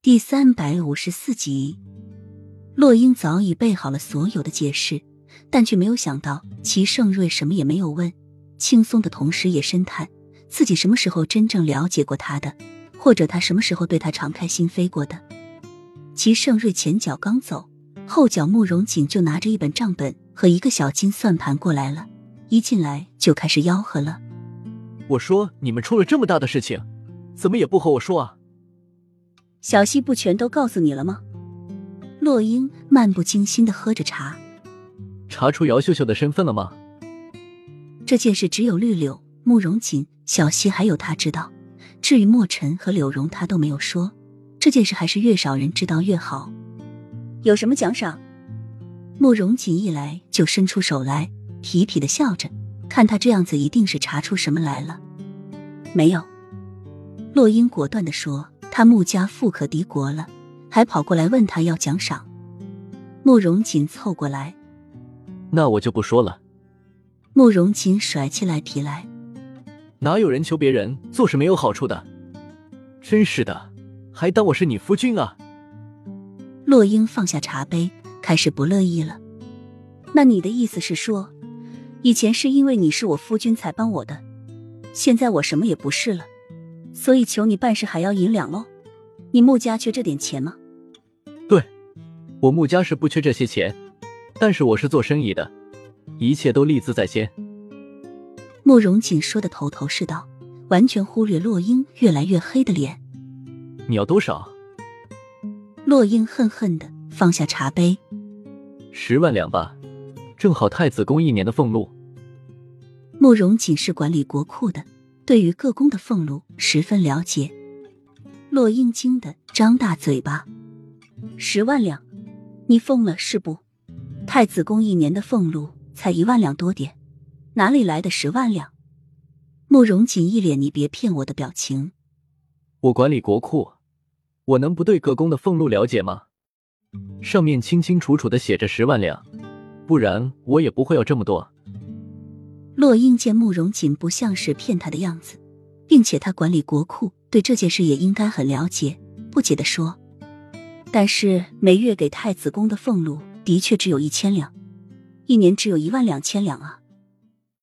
第三百五十四集，洛英早已备好了所有的解释，但却没有想到齐盛瑞什么也没有问，轻松的同时也深叹自己什么时候真正了解过他的，或者他什么时候对他敞开心扉过的。齐盛瑞前脚刚走，后脚慕容锦就拿着一本账本和一个小金算盘过来了，一进来就开始吆喝了：“我说你们出了这么大的事情，怎么也不和我说啊？”小溪不全都告诉你了吗？洛英漫不经心的喝着茶，查出姚秀秀的身份了吗？这件事只有绿柳、慕容锦、小溪还有他知道，至于墨尘和柳荣，他都没有说。这件事还是越少人知道越好。有什么奖赏？慕容锦一来就伸出手来，痞痞的笑着，看他这样子，一定是查出什么来了。没有，洛英果断的说。他穆家富可敌国了，还跑过来问他要奖赏。慕容锦凑过来，那我就不说了。慕容锦甩起来皮来，哪有人求别人做事没有好处的？真是的，还当我是你夫君啊？洛英放下茶杯，开始不乐意了。那你的意思是说，以前是因为你是我夫君才帮我的，现在我什么也不是了？所以求你办事还要银两喽？你穆家缺这点钱吗？对，我穆家是不缺这些钱，但是我是做生意的，一切都利字在先。慕容锦说的头头是道，完全忽略洛英越来越黑的脸。你要多少？洛英恨恨的放下茶杯。十万两吧，正好太子宫一年的俸禄。慕容锦是管理国库的。对于各宫的俸禄十分了解，洛英惊的张大嘴巴，十万两，你疯了是不？太子宫一年的俸禄才一万两多点，哪里来的十万两？慕容锦一脸你别骗我的表情。我管理国库，我能不对各宫的俸禄了解吗？上面清清楚楚的写着十万两，不然我也不会要这么多。洛英见慕容锦不像是骗他的样子，并且他管理国库，对这件事也应该很了解，不解地说：“但是每月给太子宫的俸禄的确只有一千两，一年只有一万两千两啊。”